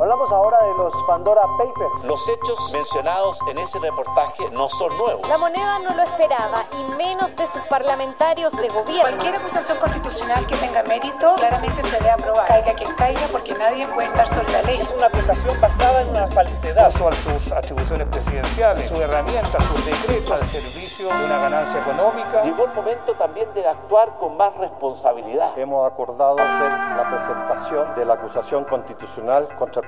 Hablamos ahora de los Pandora Papers. Los hechos mencionados en ese reportaje no son nuevos. La moneda no lo esperaba y menos de sus parlamentarios de gobierno. Cualquier acusación constitucional que tenga mérito claramente se debe aprobar. Caiga quien caiga porque nadie puede estar sobre la ley. Es una acusación basada en una falsedad. Uso a sus atribuciones presidenciales, su herramienta, sus decretos al servicio de una ganancia económica. Llegó el momento también de actuar con más responsabilidad. Hemos acordado hacer la presentación de la acusación constitucional contra el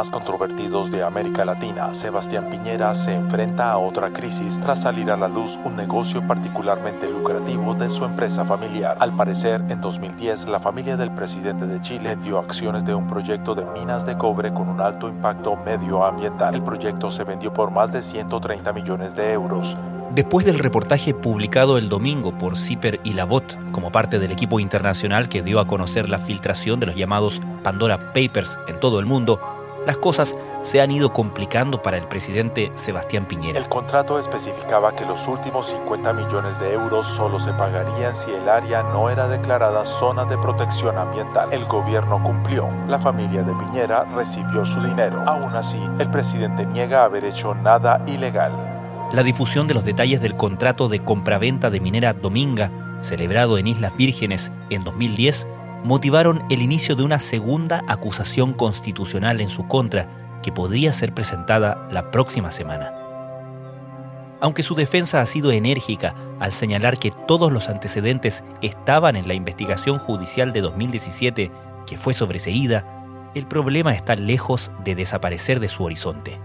Más controvertidos de América Latina, Sebastián Piñera, se enfrenta a otra crisis tras salir a la luz un negocio particularmente lucrativo de su empresa familiar. Al parecer, en 2010, la familia del presidente de Chile dio acciones de un proyecto de minas de cobre con un alto impacto medioambiental. El proyecto se vendió por más de 130 millones de euros. Después del reportaje publicado el domingo por Zipper y Labot como parte del equipo internacional que dio a conocer la filtración de los llamados Pandora Papers en todo el mundo, las cosas se han ido complicando para el presidente Sebastián Piñera. El contrato especificaba que los últimos 50 millones de euros solo se pagarían si el área no era declarada zona de protección ambiental. El gobierno cumplió. La familia de Piñera recibió su dinero. Aún así, el presidente niega haber hecho nada ilegal. La difusión de los detalles del contrato de compraventa de minera Dominga, celebrado en Islas Vírgenes en 2010, motivaron el inicio de una segunda acusación constitucional en su contra que podría ser presentada la próxima semana. Aunque su defensa ha sido enérgica al señalar que todos los antecedentes estaban en la investigación judicial de 2017 que fue sobreseída, el problema está lejos de desaparecer de su horizonte.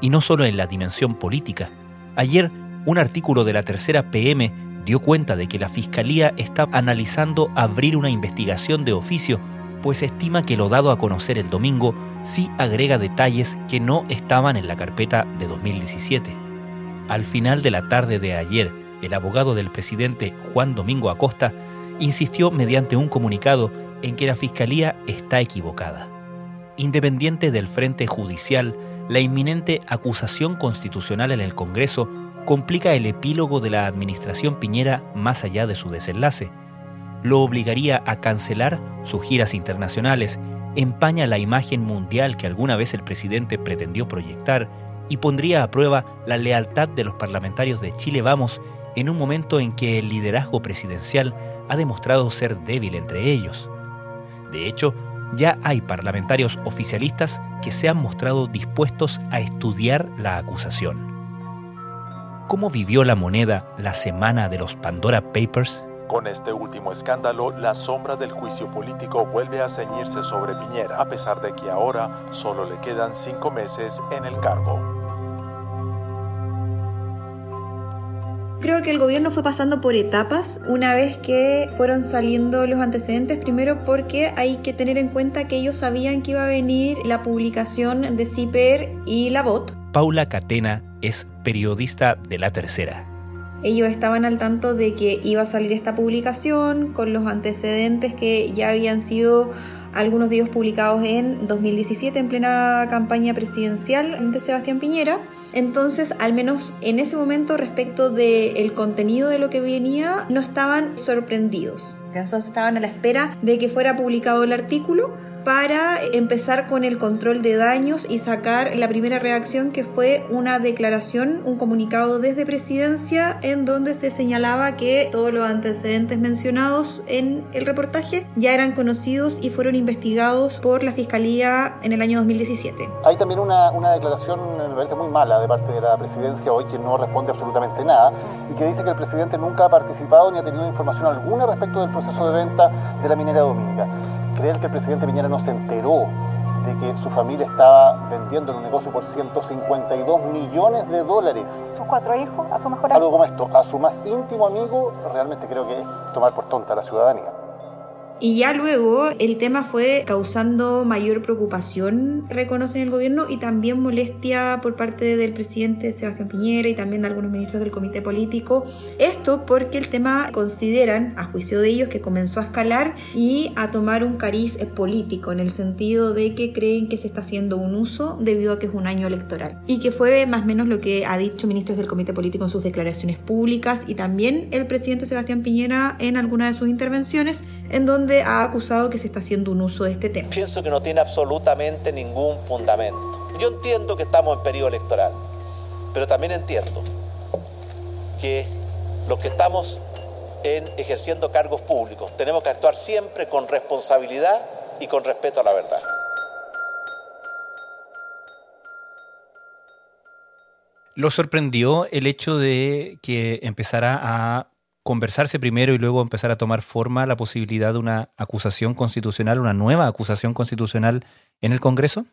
Y no solo en la dimensión política. Ayer, un artículo de la tercera PM dio cuenta de que la Fiscalía está analizando abrir una investigación de oficio, pues estima que lo dado a conocer el domingo sí agrega detalles que no estaban en la carpeta de 2017. Al final de la tarde de ayer, el abogado del presidente Juan Domingo Acosta insistió mediante un comunicado en que la Fiscalía está equivocada. Independiente del frente judicial, la inminente acusación constitucional en el Congreso complica el epílogo de la administración Piñera más allá de su desenlace. Lo obligaría a cancelar sus giras internacionales, empaña la imagen mundial que alguna vez el presidente pretendió proyectar y pondría a prueba la lealtad de los parlamentarios de Chile Vamos en un momento en que el liderazgo presidencial ha demostrado ser débil entre ellos. De hecho, ya hay parlamentarios oficialistas que se han mostrado dispuestos a estudiar la acusación. ¿Cómo vivió la moneda la semana de los Pandora Papers? Con este último escándalo, la sombra del juicio político vuelve a ceñirse sobre Piñera, a pesar de que ahora solo le quedan cinco meses en el cargo. Creo que el gobierno fue pasando por etapas una vez que fueron saliendo los antecedentes, primero porque hay que tener en cuenta que ellos sabían que iba a venir la publicación de CIPER y la BOT. Paula Catena es periodista de La Tercera. Ellos estaban al tanto de que iba a salir esta publicación con los antecedentes que ya habían sido algunos de ellos publicados en 2017 en plena campaña presidencial de Sebastián Piñera. Entonces, al menos en ese momento respecto del contenido de lo que venía, no estaban sorprendidos. Entonces estaban a la espera de que fuera publicado el artículo para empezar con el control de daños y sacar la primera reacción que fue una declaración, un comunicado desde presidencia en donde se señalaba que todos los antecedentes mencionados en el reportaje ya eran conocidos y fueron investigados por la Fiscalía en el año 2017. Hay también una, una declaración, me parece muy mala, de parte de la presidencia hoy que no responde absolutamente nada y que dice que el presidente nunca ha participado ni ha tenido información alguna respecto del proceso de venta de la minera Dominga. Creer que el presidente Piñera no se enteró de que su familia estaba vendiendo en un negocio por 152 millones de dólares. ¿Sus cuatro hijos? ¿A su mejor amigo? Algo como esto, a su más íntimo amigo, realmente creo que es tomar por tonta a la ciudadanía. Y ya luego el tema fue causando mayor preocupación, reconocen el gobierno, y también molestia por parte del presidente Sebastián Piñera y también de algunos ministros del comité político. Esto porque el tema consideran, a juicio de ellos, que comenzó a escalar y a tomar un cariz político, en el sentido de que creen que se está haciendo un uso debido a que es un año electoral. Y que fue más o menos lo que ha dicho ministros del comité político en sus declaraciones públicas y también el presidente Sebastián Piñera en alguna de sus intervenciones, en donde ha acusado que se está haciendo un uso de este tema. Pienso que no tiene absolutamente ningún fundamento. Yo entiendo que estamos en periodo electoral, pero también entiendo que los que estamos en ejerciendo cargos públicos tenemos que actuar siempre con responsabilidad y con respeto a la verdad. ¿Lo sorprendió el hecho de que empezara a conversarse primero y luego empezar a tomar forma la posibilidad de una acusación constitucional, una nueva acusación constitucional en el Congreso?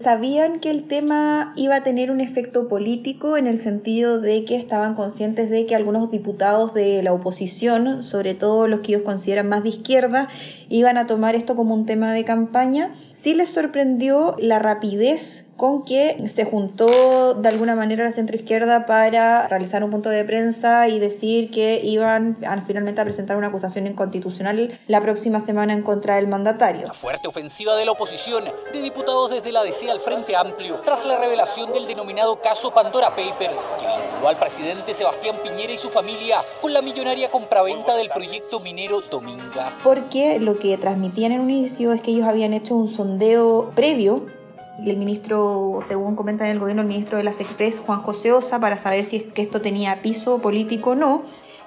Sabían que el tema iba a tener un efecto político en el sentido de que estaban conscientes de que algunos diputados de la oposición, sobre todo los que ellos consideran más de izquierda, iban a tomar esto como un tema de campaña. Sí les sorprendió la rapidez con que se juntó de alguna manera la centroizquierda para realizar un punto de prensa y decir que iban a, finalmente a presentar una acusación inconstitucional la próxima semana en contra del mandatario. La fuerte ofensiva de la oposición de diputados desde la DC al Frente Amplio tras la revelación del denominado caso Pandora Papers, que vinculó al presidente Sebastián Piñera y su familia con la millonaria compraventa del proyecto minero Dominga. Porque lo que transmitían en un inicio es que ellos habían hecho un sondeo previo el ministro, según comenta en el gobierno, el ministro de las Express, Juan José Osa, para saber si es que esto tenía piso político o no.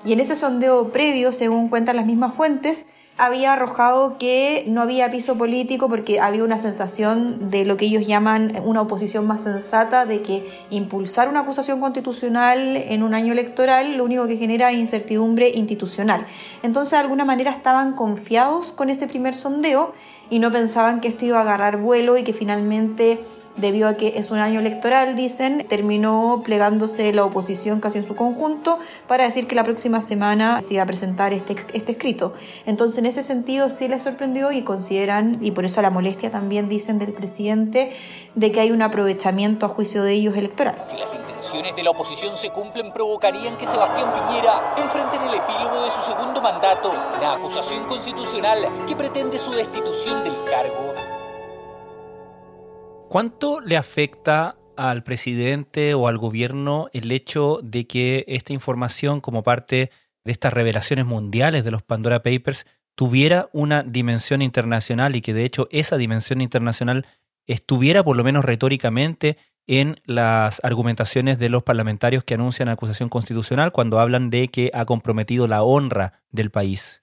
Y en ese sondeo previo, según cuentan las mismas fuentes, había arrojado que no había piso político porque había una sensación de lo que ellos llaman una oposición más sensata, de que impulsar una acusación constitucional en un año electoral lo único que genera es incertidumbre institucional. Entonces, de alguna manera estaban confiados con ese primer sondeo y no pensaban que esto iba a agarrar vuelo y que finalmente debido a que es un año electoral, dicen, terminó plegándose la oposición casi en su conjunto para decir que la próxima semana se iba a presentar este, este escrito. Entonces, en ese sentido, sí les sorprendió y consideran, y por eso la molestia también dicen del presidente, de que hay un aprovechamiento a juicio de ellos electoral. Si las intenciones de la oposición se cumplen, provocarían que Sebastián Piñera enfrente en el epílogo de su segundo mandato la acusación constitucional que pretende su destitución del cargo. ¿Cuánto le afecta al presidente o al gobierno el hecho de que esta información como parte de estas revelaciones mundiales de los Pandora Papers tuviera una dimensión internacional y que de hecho esa dimensión internacional estuviera por lo menos retóricamente en las argumentaciones de los parlamentarios que anuncian acusación constitucional cuando hablan de que ha comprometido la honra del país?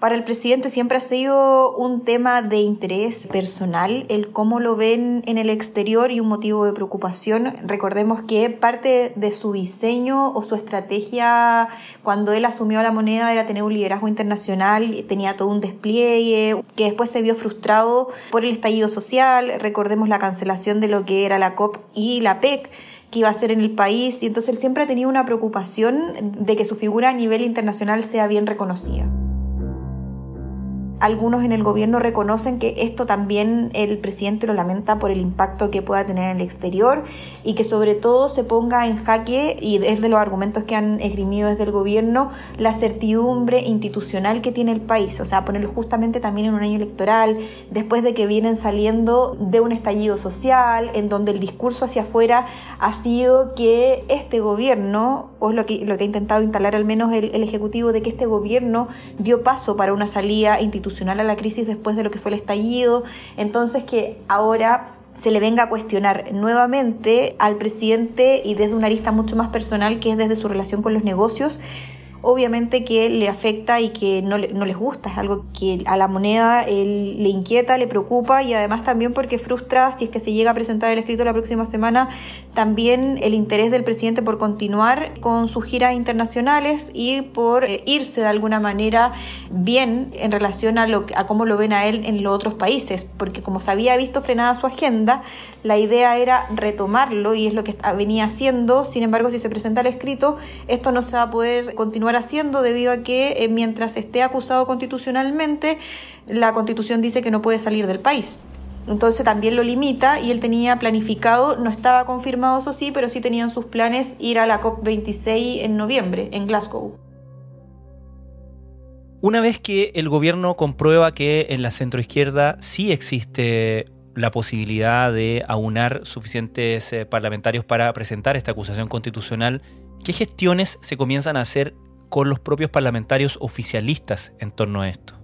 Para el presidente siempre ha sido un tema de interés personal, el cómo lo ven en el exterior y un motivo de preocupación. Recordemos que parte de su diseño o su estrategia cuando él asumió la moneda era tener un liderazgo internacional, tenía todo un despliegue que después se vio frustrado por el estallido social. Recordemos la cancelación de lo que era la COP y la PEC que iba a ser en el país y entonces él siempre ha tenido una preocupación de que su figura a nivel internacional sea bien reconocida. Algunos en el gobierno reconocen que esto también el presidente lo lamenta por el impacto que pueda tener en el exterior y que sobre todo se ponga en jaque, y es de los argumentos que han esgrimido desde el gobierno, la certidumbre institucional que tiene el país. O sea, ponerlo justamente también en un año electoral, después de que vienen saliendo de un estallido social, en donde el discurso hacia afuera ha sido que este gobierno, o lo que, lo que ha intentado instalar al menos el, el Ejecutivo, de que este gobierno dio paso para una salida institucional a la crisis después de lo que fue el estallido. Entonces que ahora se le venga a cuestionar nuevamente al presidente y desde una arista mucho más personal que es desde su relación con los negocios obviamente que le afecta y que no, no, les gusta, es algo que a la moneda le inquieta, le preocupa y además también porque frustra, si es que se llega a presentar el escrito la próxima semana, también el interés del presidente por continuar con sus giras internacionales y por eh, irse de alguna manera bien en relación a, lo, a cómo lo ven a él en los otros países, porque como se había visto frenada su agenda, la idea era retomarlo y es lo que venía haciendo, sin embargo si se presenta el escrito, esto no se va a poder continuar haciendo debido a que eh, mientras esté acusado constitucionalmente, la constitución dice que no puede salir del país. Entonces también lo limita y él tenía planificado, no estaba confirmado eso sí, pero sí tenían sus planes ir a la COP26 en noviembre en Glasgow. Una vez que el gobierno comprueba que en la centroizquierda sí existe la posibilidad de aunar suficientes eh, parlamentarios para presentar esta acusación constitucional, ¿qué gestiones se comienzan a hacer con los propios parlamentarios oficialistas en torno a esto?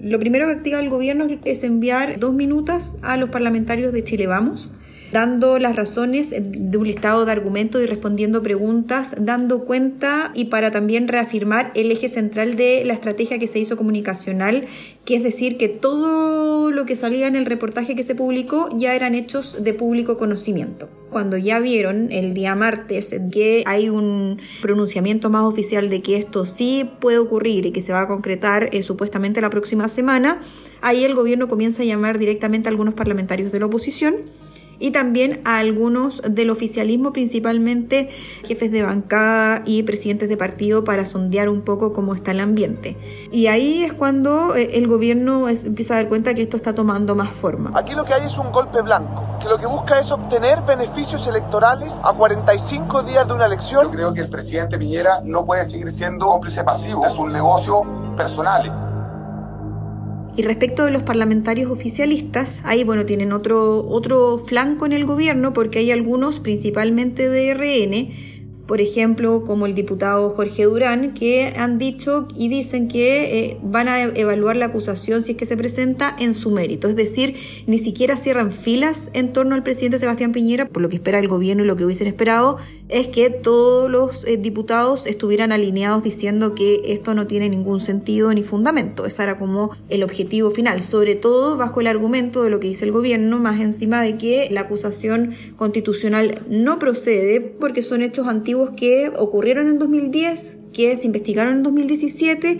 Lo primero que activa el gobierno es enviar dos minutos a los parlamentarios de Chile Vamos, dando las razones de un listado de argumentos y respondiendo preguntas, dando cuenta y para también reafirmar el eje central de la estrategia que se hizo comunicacional, que es decir, que todo lo que salía en el reportaje que se publicó ya eran hechos de público conocimiento. Cuando ya vieron el día martes que hay un pronunciamiento más oficial de que esto sí puede ocurrir y que se va a concretar eh, supuestamente la próxima semana, ahí el gobierno comienza a llamar directamente a algunos parlamentarios de la oposición y también a algunos del oficialismo, principalmente jefes de bancada y presidentes de partido, para sondear un poco cómo está el ambiente. Y ahí es cuando eh, el gobierno empieza a dar cuenta que esto está tomando más forma. Aquí lo que hay es un golpe blanco, que lo que busca es obtener beneficios electorales a 45 días de una elección. Yo creo que el presidente Piñera no puede seguir siendo cómplice pasivo de sus negocios personales. Y respecto de los parlamentarios oficialistas, ahí bueno, tienen otro, otro flanco en el gobierno porque hay algunos, principalmente de RN, por ejemplo, como el diputado Jorge Durán, que han dicho y dicen que eh, van a evaluar la acusación si es que se presenta en su mérito. Es decir, ni siquiera cierran filas en torno al presidente Sebastián Piñera, por lo que espera el gobierno y lo que hubiesen esperado es que todos los eh, diputados estuvieran alineados diciendo que esto no tiene ningún sentido ni fundamento. Ese era como el objetivo final, sobre todo bajo el argumento de lo que dice el gobierno, más encima de que la acusación constitucional no procede porque son hechos antiguos que ocurrieron en 2010, que se investigaron en 2017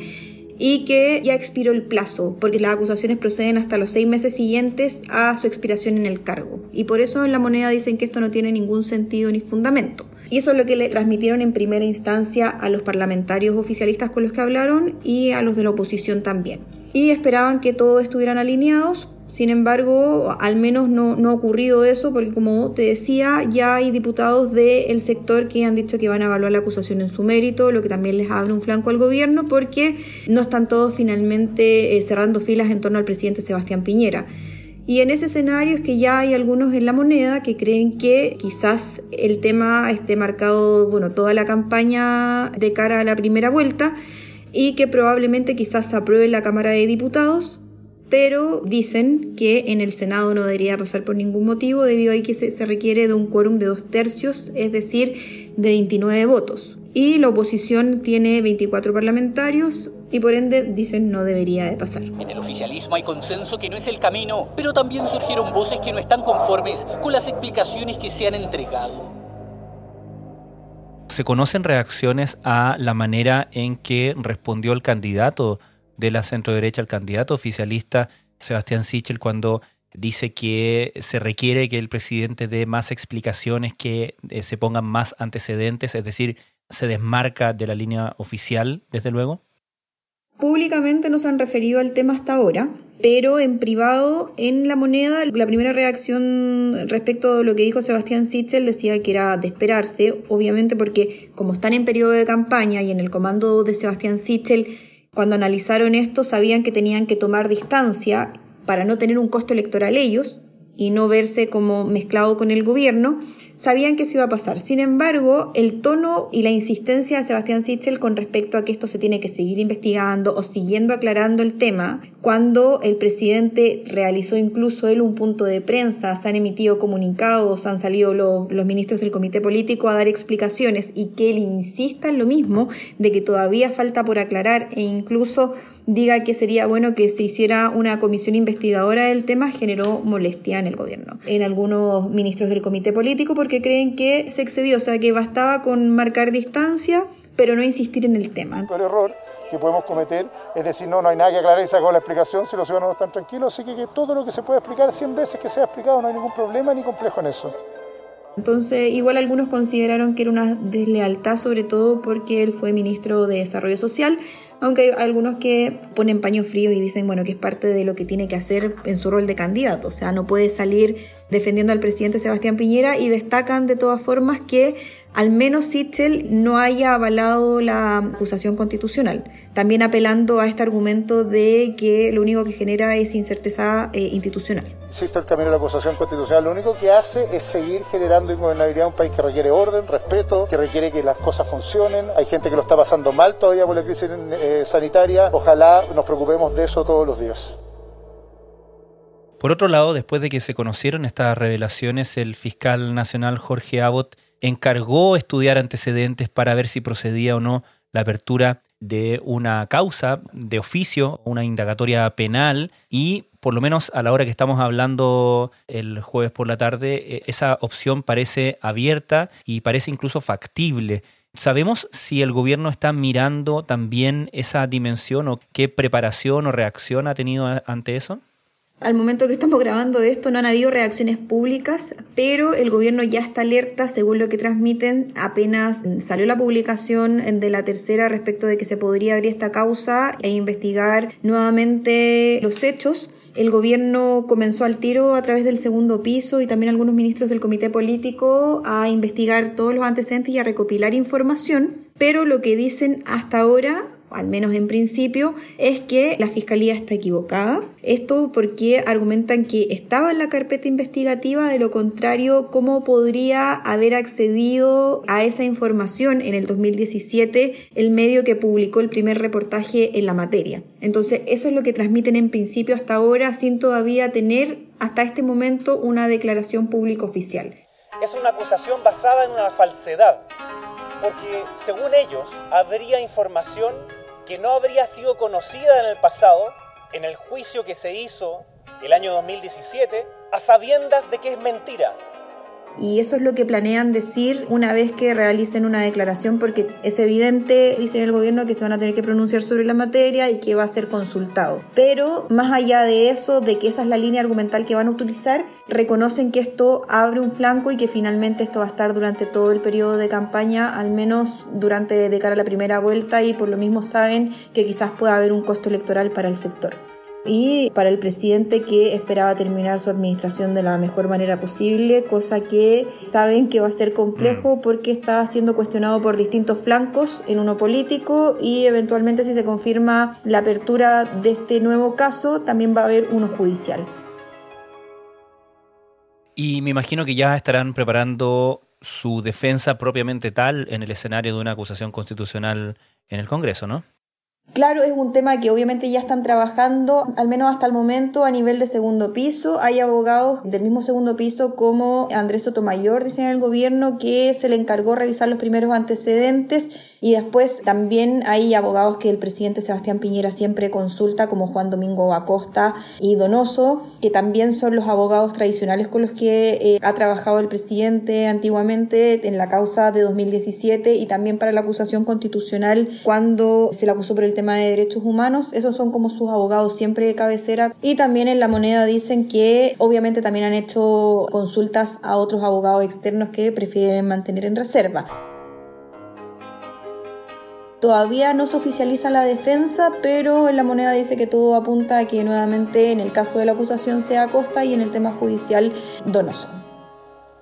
y que ya expiró el plazo, porque las acusaciones proceden hasta los seis meses siguientes a su expiración en el cargo. Y por eso en la moneda dicen que esto no tiene ningún sentido ni fundamento. Y eso es lo que le transmitieron en primera instancia a los parlamentarios oficialistas con los que hablaron y a los de la oposición también. Y esperaban que todos estuvieran alineados, sin embargo, al menos no, no, ha ocurrido eso porque como te decía, ya hay diputados del sector que han dicho que van a evaluar la acusación en su mérito, lo que también les abre un flanco al gobierno porque no están todos finalmente eh, cerrando filas en torno al presidente Sebastián Piñera. Y en ese escenario es que ya hay algunos en la moneda que creen que quizás el tema esté marcado, bueno, toda la campaña de cara a la primera vuelta y que probablemente quizás apruebe la Cámara de Diputados pero dicen que en el Senado no debería pasar por ningún motivo debido a que se, requiere de un quórum de dos tercios, es decir, de 29 votos. Y la oposición tiene 24 parlamentarios y por ende dicen no debería de pasar. En el oficialismo hay consenso que no es el camino, pero también surgieron voces que no están conformes con las explicaciones que se han entregado. ¿Se conocen reacciones a la manera en que respondió el candidato de la centro derecha, el candidato oficialista Sebastián Sichel, cuando dice que se requiere que el presidente dé más explicaciones, que eh, se pongan más antecedentes, es decir, se desmarca de la línea oficial, desde luego? Públicamente no se han referido al tema hasta ahora, pero en privado, en la moneda, la primera reacción respecto a lo que dijo Sebastián Sichel decía que era de esperarse, obviamente porque como están en periodo de campaña y en el comando de Sebastián Sichel cuando analizaron esto sabían que tenían que tomar distancia para no tener un costo electoral ellos y no verse como mezclado con el gobierno sabían que eso iba a pasar. Sin embargo, el tono y la insistencia de Sebastián Sichel con respecto a que esto se tiene que seguir investigando o siguiendo aclarando el tema, cuando el presidente realizó incluso él un punto de prensa, se han emitido comunicados, han salido los ministros del comité político a dar explicaciones y que él insista en lo mismo, de que todavía falta por aclarar e incluso diga que sería bueno que se hiciera una comisión investigadora del tema generó molestia en el gobierno, en algunos ministros del comité político porque creen que se excedió, o sea que bastaba con marcar distancia, pero no insistir en el tema. El error que podemos cometer es decir, no, no hay nada que aclarar y con la explicación si los ciudadanos están tranquilos, así que, que todo lo que se puede explicar 100 veces que sea explicado, no hay ningún problema ni complejo en eso. Entonces, igual algunos consideraron que era una deslealtad, sobre todo porque él fue ministro de Desarrollo Social, aunque hay algunos que ponen paños fríos y dicen, bueno, que es parte de lo que tiene que hacer en su rol de candidato, o sea, no puede salir defendiendo al presidente Sebastián Piñera y destacan de todas formas que al menos Sichel no haya avalado la acusación constitucional, también apelando a este argumento de que lo único que genera es incerteza eh, institucional. Existe el camino de la acusación constitucional, lo único que hace es seguir generando ingobernabilidad en un país que requiere orden, respeto, que requiere que las cosas funcionen. Hay gente que lo está pasando mal todavía por la crisis sanitaria. Ojalá nos preocupemos de eso todos los días. Por otro lado, después de que se conocieron estas revelaciones, el fiscal nacional Jorge Abbott encargó estudiar antecedentes para ver si procedía o no la apertura de una causa de oficio, una indagatoria penal y por lo menos a la hora que estamos hablando el jueves por la tarde, eh, esa opción parece abierta y parece incluso factible. ¿Sabemos si el gobierno está mirando también esa dimensión o qué preparación o reacción ha tenido ante eso? Al momento que estamos grabando esto no han habido reacciones públicas, pero el gobierno ya está alerta, según lo que transmiten, apenas salió la publicación de la tercera respecto de que se podría abrir esta causa e investigar nuevamente los hechos. El gobierno comenzó al tiro a través del segundo piso y también algunos ministros del comité político a investigar todos los antecedentes y a recopilar información, pero lo que dicen hasta ahora al menos en principio, es que la fiscalía está equivocada. Esto porque argumentan que estaba en la carpeta investigativa, de lo contrario, ¿cómo podría haber accedido a esa información en el 2017 el medio que publicó el primer reportaje en la materia? Entonces, eso es lo que transmiten en principio hasta ahora, sin todavía tener hasta este momento una declaración pública oficial. Es una acusación basada en una falsedad porque según ellos habría información que no habría sido conocida en el pasado, en el juicio que se hizo el año 2017, a sabiendas de que es mentira, y eso es lo que planean decir una vez que realicen una declaración porque es evidente, dicen el gobierno, que se van a tener que pronunciar sobre la materia y que va a ser consultado. Pero más allá de eso, de que esa es la línea argumental que van a utilizar, reconocen que esto abre un flanco y que finalmente esto va a estar durante todo el periodo de campaña, al menos durante de cara a la primera vuelta y por lo mismo saben que quizás pueda haber un costo electoral para el sector y para el presidente que esperaba terminar su administración de la mejor manera posible, cosa que saben que va a ser complejo mm. porque está siendo cuestionado por distintos flancos en uno político y eventualmente si se confirma la apertura de este nuevo caso también va a haber uno judicial. Y me imagino que ya estarán preparando su defensa propiamente tal en el escenario de una acusación constitucional en el Congreso, ¿no? Claro, es un tema que obviamente ya están trabajando, al menos hasta el momento, a nivel de segundo piso. Hay abogados del mismo segundo piso como Andrés Sotomayor, dicen el gobierno, que se le encargó revisar los primeros antecedentes y después también hay abogados que el presidente Sebastián Piñera siempre consulta, como Juan Domingo Acosta y Donoso, que también son los abogados tradicionales con los que eh, ha trabajado el presidente antiguamente en la causa de 2017 y también para la acusación constitucional cuando se le acusó por el tema de derechos humanos, esos son como sus abogados siempre de cabecera. Y también en la moneda dicen que obviamente también han hecho consultas a otros abogados externos que prefieren mantener en reserva. Todavía no se oficializa la defensa, pero en la moneda dice que todo apunta a que nuevamente en el caso de la acusación sea Costa y en el tema judicial Donoso.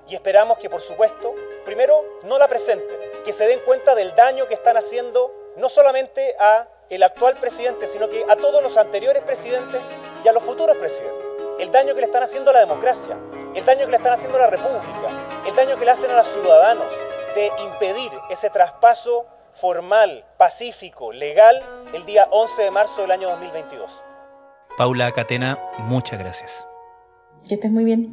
Y esperamos que por supuesto, primero, no la presenten, que se den cuenta del daño que están haciendo no solamente a el actual presidente, sino que a todos los anteriores presidentes y a los futuros presidentes. El daño que le están haciendo a la democracia, el daño que le están haciendo a la República, el daño que le hacen a los ciudadanos de impedir ese traspaso formal, pacífico, legal, el día 11 de marzo del año 2022. Paula Catena, muchas gracias. Que estés muy bien.